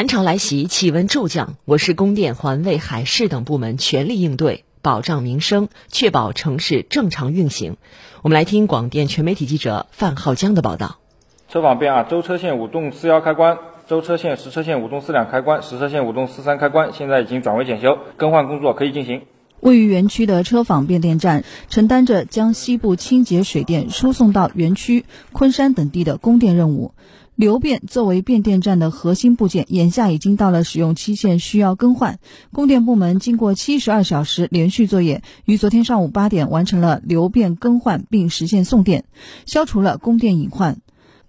寒潮来袭，气温骤降，我市供电、环卫、海事等部门全力应对，保障民生，确保城市正常运行。我们来听广电全媒体记者范浩江的报道。车坊变二周车线五栋四幺开关、周车线十车线五栋四两开关、十车线五栋四三开关，现在已经转为检修，更换工作可以进行。位于园区的车坊变电站，承担着将西部清洁水电输送到园区、昆山等地的供电任务。流变作为变电站的核心部件，眼下已经到了使用期限，需要更换。供电部门经过七十二小时连续作业，于昨天上午八点完成了流变更换，并实现送电，消除了供电隐患。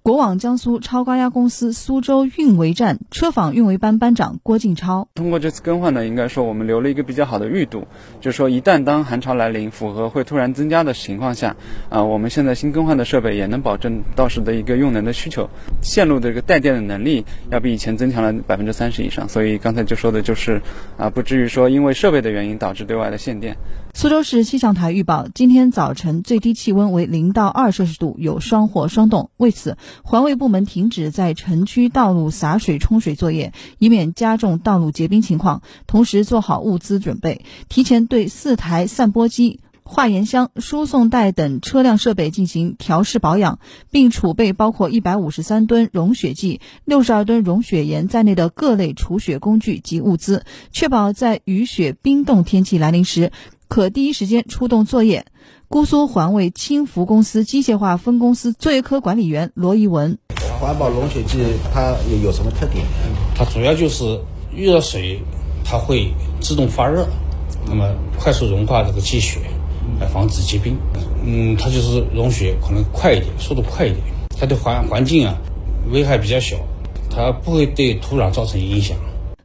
国网江苏超高压公司苏州运维站车坊运维班班长郭静超：通过这次更换呢，应该说我们留了一个比较好的预度，就是说一旦当寒潮来临，负荷会突然增加的情况下，啊，我们现在新更换的设备也能保证到时的一个用能的需求，线路的这个带电的能力要比以前增强了百分之三十以上。所以刚才就说的就是，啊，不至于说因为设备的原因导致对外的限电。苏州市气象台预报，今天早晨最低气温为零到二摄氏度，有霜或霜冻。为此，环卫部门停止在城区道路洒水冲水作业，以免加重道路结冰情况。同时，做好物资准备，提前对四台散播机、化盐箱、输送带等车辆设备进行调试保养，并储备包括一百五十三吨融雪剂、六十二吨融雪盐在内的各类除雪工具及物资，确保在雨雪冰冻天气来临时。可第一时间出动作业。姑苏环卫清福公司机械化分公司作业科管理员罗一文：环保融雪剂它有有什么特点？它主要就是遇到水，它会自动发热，那么快速融化这个积雪，来防止结冰。嗯，它就是融雪可能快一点，速度快一点。它对环环境啊危害比较小，它不会对土壤造成影响。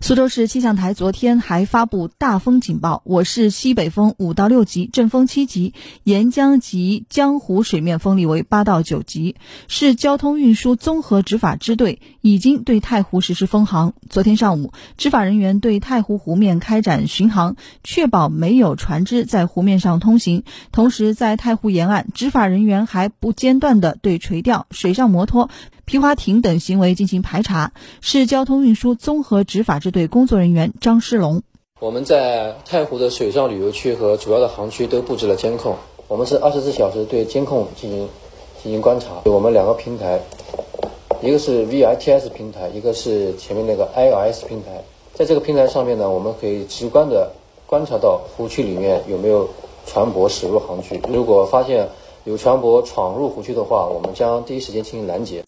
苏州市气象台昨天还发布大风警报，我市西北风五到六级，阵风七级，沿江及江湖水面风力为八到九级。市交通运输综合执法支队已经对太湖实施封航。昨天上午，执法人员对太湖湖面开展巡航，确保没有船只在湖面上通行。同时，在太湖沿岸，执法人员还不间断地对垂钓、水上摩托。皮划艇等行为进行排查。市交通运输综合执法支队工作人员张诗龙：我们在太湖的水上旅游区和主要的航区都布置了监控，我们是二十四小时对监控进行进行观察。我们两个平台，一个是 VITS 平台，一个是前面那个 I O S 平台。在这个平台上面呢，我们可以直观的观察到湖区里面有没有船舶驶入航区。如果发现有船舶闯入湖区的话，我们将第一时间进行拦截。